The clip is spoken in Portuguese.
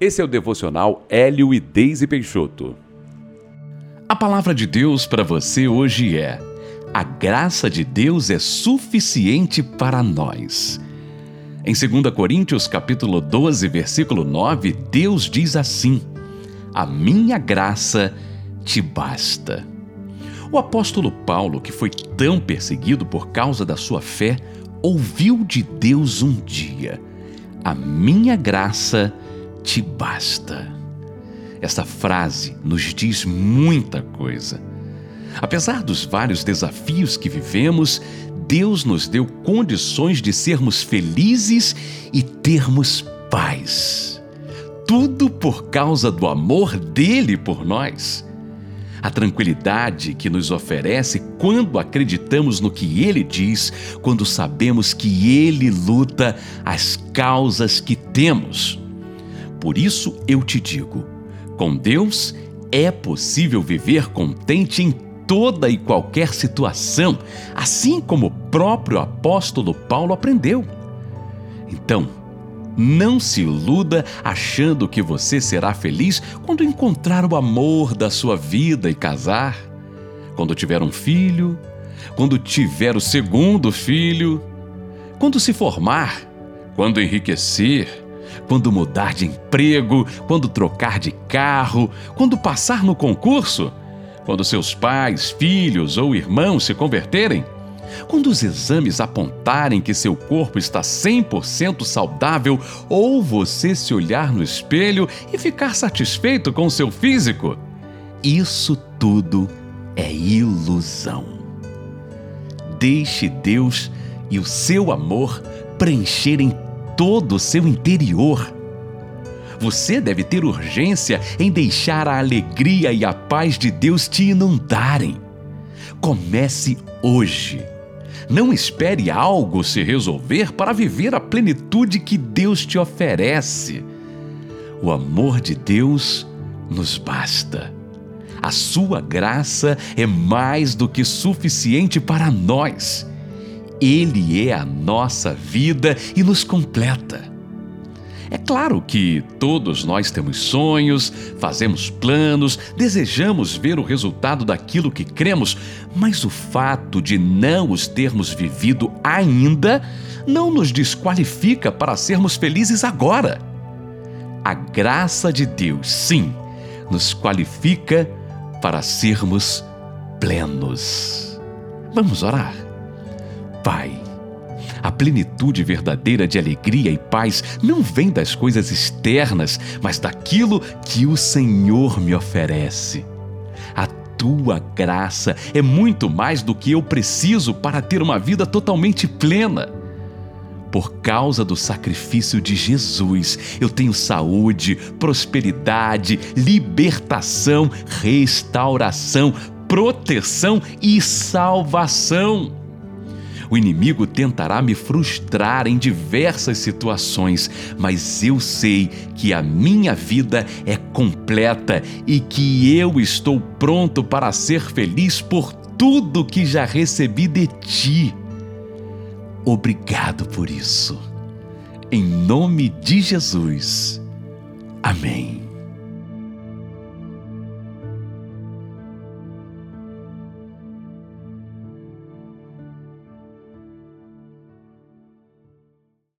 Esse é o devocional Hélio e Deise Peixoto. A palavra de Deus para você hoje é: A graça de Deus é suficiente para nós. Em 2 Coríntios capítulo 12, versículo 9, Deus diz assim: A minha graça te basta. O apóstolo Paulo, que foi tão perseguido por causa da sua fé, ouviu de Deus um dia: A minha graça te basta. Esta frase nos diz muita coisa. Apesar dos vários desafios que vivemos, Deus nos deu condições de sermos felizes e termos paz. Tudo por causa do amor dele por nós. A tranquilidade que nos oferece quando acreditamos no que ele diz, quando sabemos que ele luta as causas que temos. Por isso eu te digo: com Deus é possível viver contente em toda e qualquer situação, assim como o próprio apóstolo Paulo aprendeu. Então, não se iluda achando que você será feliz quando encontrar o amor da sua vida e casar, quando tiver um filho, quando tiver o segundo filho, quando se formar, quando enriquecer quando mudar de emprego, quando trocar de carro, quando passar no concurso, quando seus pais, filhos ou irmãos se converterem, quando os exames apontarem que seu corpo está 100% saudável ou você se olhar no espelho e ficar satisfeito com seu físico. Isso tudo é ilusão. Deixe Deus e o seu amor preencherem todo o seu interior. Você deve ter urgência em deixar a alegria e a paz de Deus te inundarem. Comece hoje. Não espere algo se resolver para viver a plenitude que Deus te oferece. O amor de Deus nos basta. A sua graça é mais do que suficiente para nós. Ele é a nossa vida e nos completa. É claro que todos nós temos sonhos, fazemos planos, desejamos ver o resultado daquilo que cremos, mas o fato de não os termos vivido ainda não nos desqualifica para sermos felizes agora. A graça de Deus, sim, nos qualifica para sermos plenos. Vamos orar. Pai. A plenitude verdadeira de alegria e paz não vem das coisas externas, mas daquilo que o Senhor me oferece. A tua graça é muito mais do que eu preciso para ter uma vida totalmente plena. Por causa do sacrifício de Jesus, eu tenho saúde, prosperidade, libertação, restauração, proteção e salvação. O inimigo tentará me frustrar em diversas situações, mas eu sei que a minha vida é completa e que eu estou pronto para ser feliz por tudo que já recebi de ti. Obrigado por isso. Em nome de Jesus. Amém.